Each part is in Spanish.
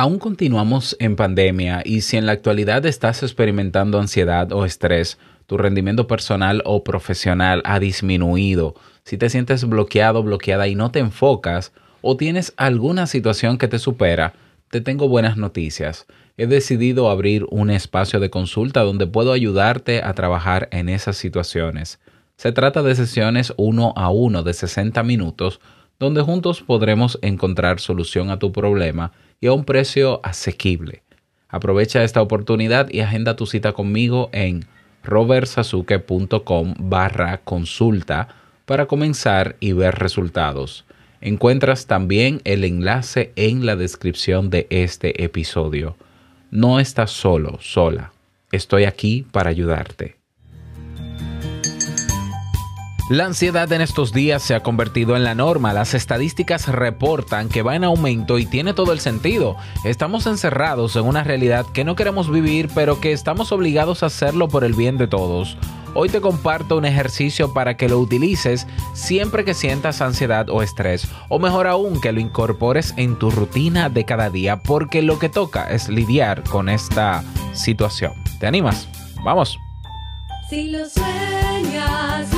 Aún continuamos en pandemia y si en la actualidad estás experimentando ansiedad o estrés, tu rendimiento personal o profesional ha disminuido, si te sientes bloqueado, bloqueada y no te enfocas, o tienes alguna situación que te supera, te tengo buenas noticias. He decidido abrir un espacio de consulta donde puedo ayudarte a trabajar en esas situaciones. Se trata de sesiones uno a uno de 60 minutos donde juntos podremos encontrar solución a tu problema y a un precio asequible. Aprovecha esta oportunidad y agenda tu cita conmigo en robertsasuke.com barra consulta para comenzar y ver resultados. Encuentras también el enlace en la descripción de este episodio. No estás solo, sola. Estoy aquí para ayudarte. La ansiedad en estos días se ha convertido en la norma. Las estadísticas reportan que va en aumento y tiene todo el sentido. Estamos encerrados en una realidad que no queremos vivir, pero que estamos obligados a hacerlo por el bien de todos. Hoy te comparto un ejercicio para que lo utilices siempre que sientas ansiedad o estrés, o mejor aún que lo incorpores en tu rutina de cada día, porque lo que toca es lidiar con esta situación. ¿Te animas? Vamos. Si lo sueñas,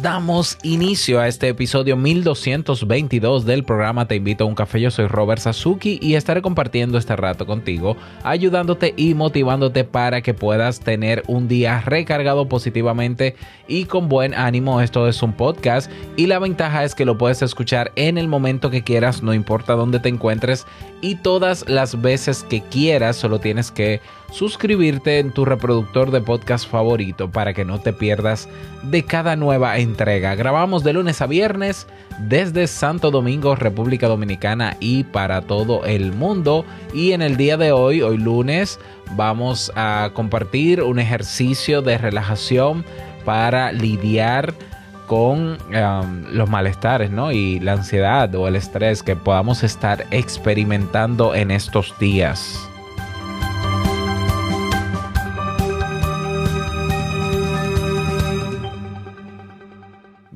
damos inicio a este episodio 1222 del programa Te invito a un café. Yo soy Robert Sasuki y estaré compartiendo este rato contigo, ayudándote y motivándote para que puedas tener un día recargado positivamente y con buen ánimo. Esto es un podcast y la ventaja es que lo puedes escuchar en el momento que quieras, no importa dónde te encuentres y todas las veces que quieras, solo tienes que suscribirte en tu reproductor de podcast favorito para que no te pierdas de cada nueva entrega. Grabamos de lunes a viernes desde Santo Domingo, República Dominicana y para todo el mundo. Y en el día de hoy, hoy lunes, vamos a compartir un ejercicio de relajación para lidiar con um, los malestares ¿no? y la ansiedad o el estrés que podamos estar experimentando en estos días.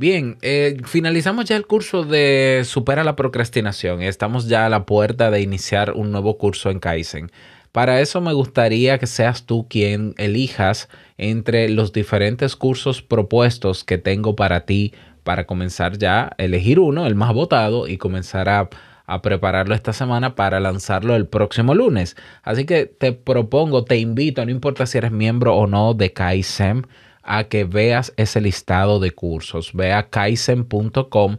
Bien, eh, finalizamos ya el curso de Supera la procrastinación estamos ya a la puerta de iniciar un nuevo curso en Kaizen. Para eso me gustaría que seas tú quien elijas entre los diferentes cursos propuestos que tengo para ti para comenzar ya elegir uno, el más votado, y comenzar a, a prepararlo esta semana para lanzarlo el próximo lunes. Así que te propongo, te invito, no importa si eres miembro o no de Kaizen, a que veas ese listado de cursos. Ve a kaizen.com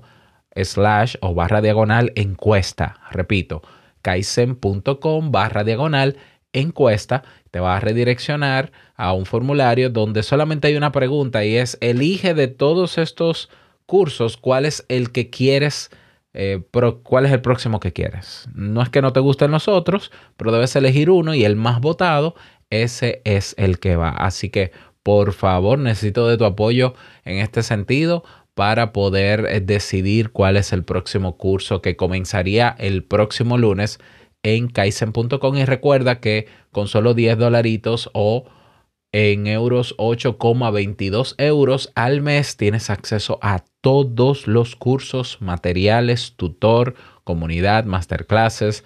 slash o barra diagonal encuesta. Repito, kaizen.com barra diagonal encuesta. Te va a redireccionar a un formulario donde solamente hay una pregunta y es elige de todos estos cursos cuál es el que quieres. Eh, cuál es el próximo que quieres. No es que no te gusten los otros, pero debes elegir uno y el más votado, ese es el que va. Así que por favor, necesito de tu apoyo en este sentido para poder eh, decidir cuál es el próximo curso que comenzaría el próximo lunes en kaizen.com y recuerda que con solo 10 dolaritos o en euros 8,22 euros al mes tienes acceso a todos los cursos, materiales, tutor, comunidad, masterclasses,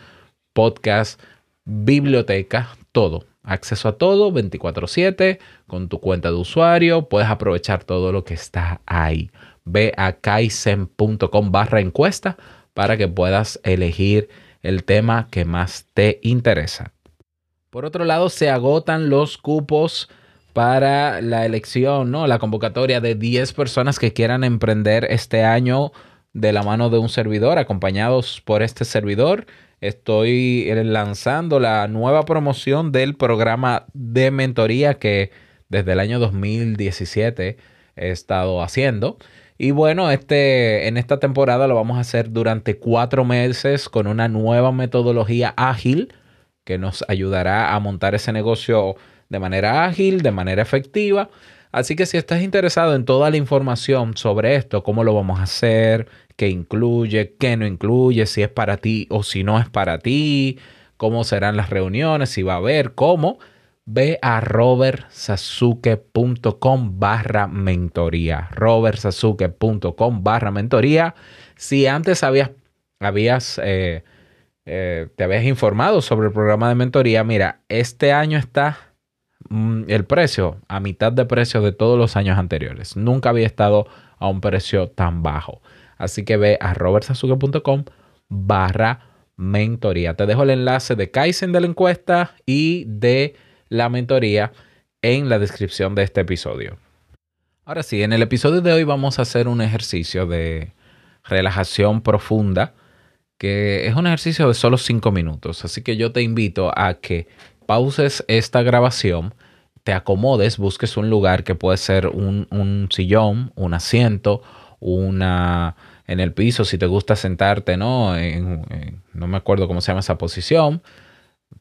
podcast, biblioteca, todo acceso a todo 24/7 con tu cuenta de usuario. Puedes aprovechar todo lo que está ahí. ve a kaizen.com barra encuesta para que puedas elegir el tema que más te interesa. Por otro lado, se agotan los cupos para la elección, ¿no? La convocatoria de 10 personas que quieran emprender este año de la mano de un servidor, acompañados por este servidor. Estoy lanzando la nueva promoción del programa de mentoría que desde el año 2017 he estado haciendo. Y bueno, este, en esta temporada lo vamos a hacer durante cuatro meses con una nueva metodología ágil que nos ayudará a montar ese negocio de manera ágil, de manera efectiva. Así que si estás interesado en toda la información sobre esto, cómo lo vamos a hacer, qué incluye, qué no incluye, si es para ti o si no es para ti, cómo serán las reuniones, si va a haber, cómo, ve a robertsasuke.com barra mentoría. robertsasuke.com barra mentoría. Si antes habías, habías eh, eh, te habías informado sobre el programa de mentoría, mira, este año está el precio a mitad de precio de todos los años anteriores. Nunca había estado a un precio tan bajo. Así que ve a robertsazuke.com barra mentoría. Te dejo el enlace de Kaizen de la encuesta y de la mentoría en la descripción de este episodio. Ahora sí, en el episodio de hoy vamos a hacer un ejercicio de relajación profunda, que es un ejercicio de solo 5 minutos. Así que yo te invito a que pauses esta grabación, te acomodes, busques un lugar que puede ser un, sillón, un asiento, una en el piso, si te gusta sentarte, ¿no? no me acuerdo cómo se llama esa posición,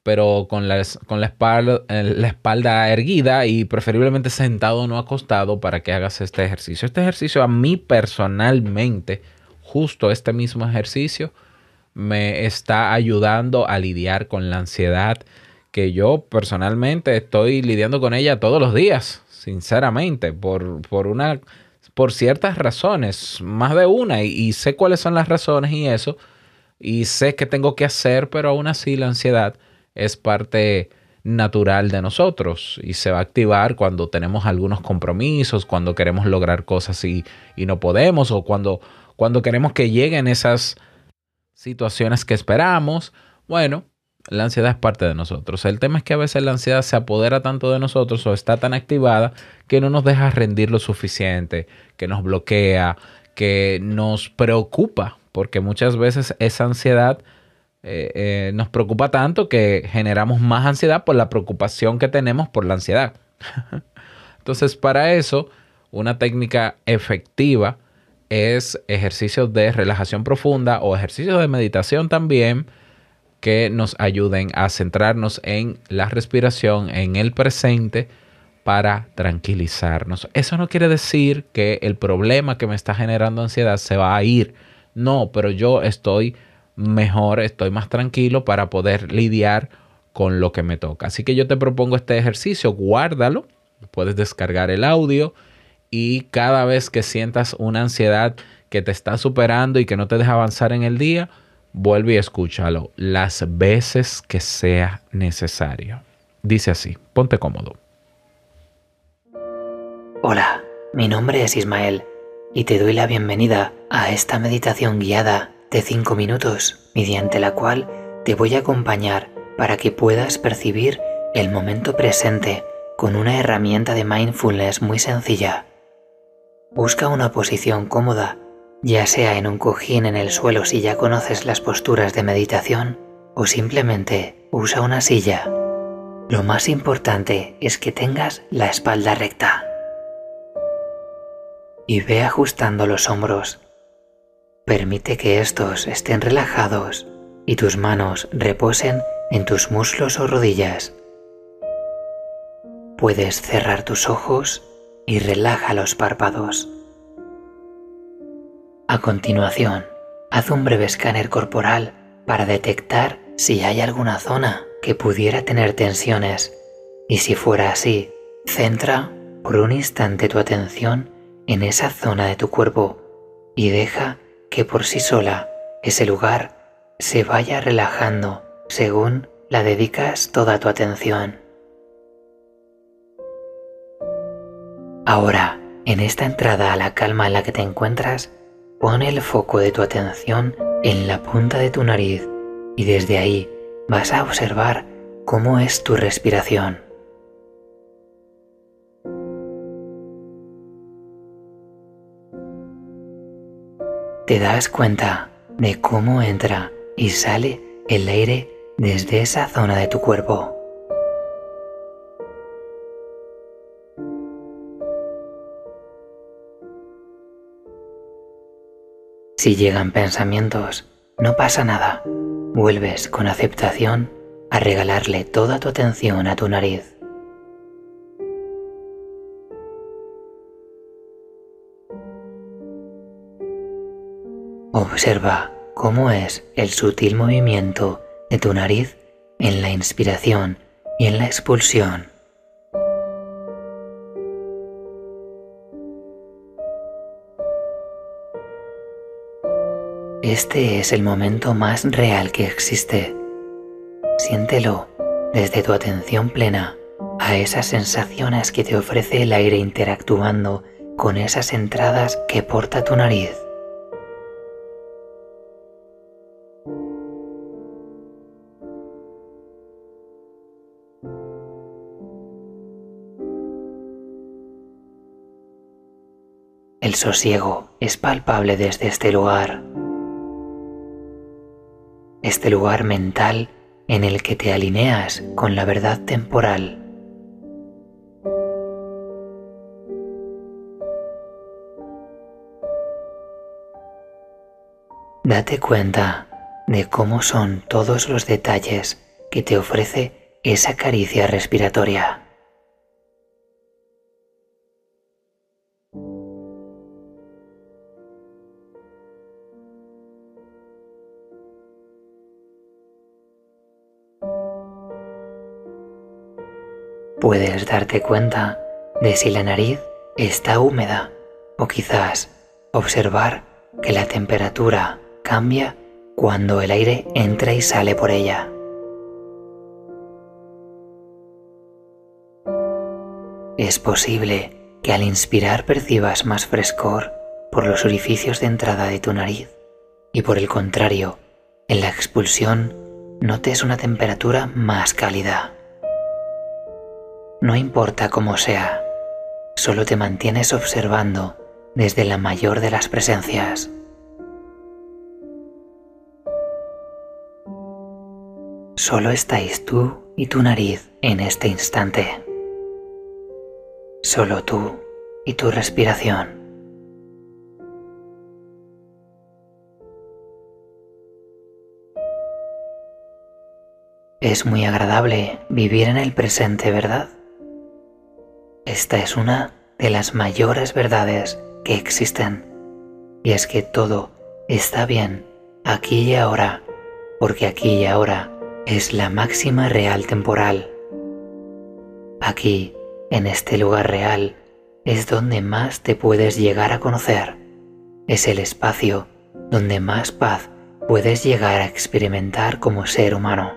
pero con, la, con la, espalda, la espalda erguida y preferiblemente sentado, no acostado, para que hagas este ejercicio. Este ejercicio a mí personalmente, justo este mismo ejercicio, me está ayudando a lidiar con la ansiedad, que yo personalmente estoy lidiando con ella todos los días, sinceramente, por, por una por ciertas razones, más de una, y, sé cuáles son las razones y eso, y sé que tengo que hacer, pero aún así la ansiedad es parte natural de nosotros y se va a activar cuando tenemos algunos compromisos, cuando queremos lograr cosas y, y no podemos, o cuando, cuando queremos que lleguen esas situaciones que esperamos. Bueno, la ansiedad es parte de nosotros. El tema es que a veces la ansiedad se apodera tanto de nosotros o está tan activada que no nos deja rendir lo suficiente, que nos bloquea, que nos preocupa, porque muchas veces esa ansiedad eh, eh, nos preocupa tanto que generamos más ansiedad por la preocupación que tenemos por la ansiedad. Entonces, para eso, una técnica efectiva es ejercicios de relajación profunda o ejercicios de meditación también que nos ayuden a centrarnos en la respiración, en el presente, para tranquilizarnos. Eso no quiere decir que el problema que me está generando ansiedad se va a ir. No, pero yo estoy mejor, estoy más tranquilo para poder lidiar con lo que me toca. Así que yo te propongo este ejercicio, guárdalo, puedes descargar el audio y cada vez que sientas una ansiedad que te está superando y que no te deja avanzar en el día, vuelve y escúchalo las veces que sea necesario. Dice así, ponte cómodo. Hola, mi nombre es Ismael y te doy la bienvenida a esta meditación guiada de 5 minutos, mediante la cual te voy a acompañar para que puedas percibir el momento presente con una herramienta de mindfulness muy sencilla. Busca una posición cómoda ya sea en un cojín en el suelo si ya conoces las posturas de meditación o simplemente usa una silla. Lo más importante es que tengas la espalda recta. Y ve ajustando los hombros. Permite que estos estén relajados y tus manos reposen en tus muslos o rodillas. Puedes cerrar tus ojos y relaja los párpados. A continuación, haz un breve escáner corporal para detectar si hay alguna zona que pudiera tener tensiones y si fuera así, centra por un instante tu atención en esa zona de tu cuerpo y deja que por sí sola ese lugar se vaya relajando según la dedicas toda tu atención. Ahora, En esta entrada a la calma en la que te encuentras, pone el foco de tu atención en la punta de tu nariz y desde ahí vas a observar cómo es tu respiración. Te das cuenta de cómo entra y sale el aire desde esa zona de tu cuerpo. Si llegan pensamientos, no pasa nada. Vuelves con aceptación a regalarle toda tu atención a tu nariz. Observa cómo es el sutil movimiento de tu nariz en la inspiración y en la expulsión. Este es el momento más real que existe. Siéntelo desde tu atención plena a esas sensaciones que te ofrece el aire interactuando con esas entradas que porta tu nariz. El sosiego es palpable desde este lugar este lugar mental en el que te alineas con la verdad temporal. Date cuenta de cómo son todos los detalles que te ofrece esa caricia respiratoria. Puedes darte cuenta de si la nariz está húmeda o quizás observar que la temperatura cambia cuando el aire entra y sale por ella. Es posible que al inspirar percibas más frescor por los orificios de entrada de tu nariz y por el contrario, en la expulsión notes una temperatura más cálida. No importa cómo sea, solo te mantienes observando desde la mayor de las presencias. Solo estáis tú y tu nariz en este instante. Solo tú y tu respiración. Es muy agradable vivir en el presente, ¿verdad? Esta es una de las mayores verdades que existen, y es que todo está bien aquí y ahora, porque aquí y ahora es la máxima real temporal. Aquí, en este lugar real, es donde más te puedes llegar a conocer. Es el espacio donde más paz puedes llegar a experimentar como ser humano.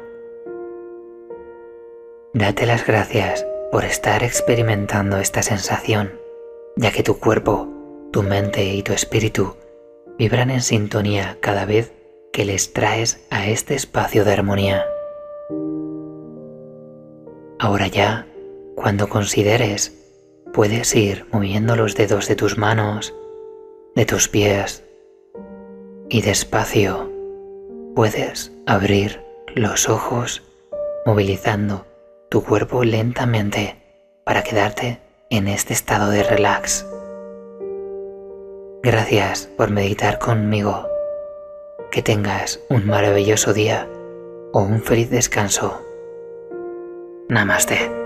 Date las gracias por estar experimentando esta sensación, ya que tu cuerpo, tu mente y tu espíritu vibran en sintonía cada vez que les traes a este espacio de armonía. Ahora ya, cuando consideres, puedes ir moviendo los dedos de tus manos, de tus pies y despacio puedes abrir los ojos movilizando tu cuerpo lentamente para quedarte en este estado de relax. Gracias por meditar conmigo. Que tengas un maravilloso día o un feliz descanso. Namaste.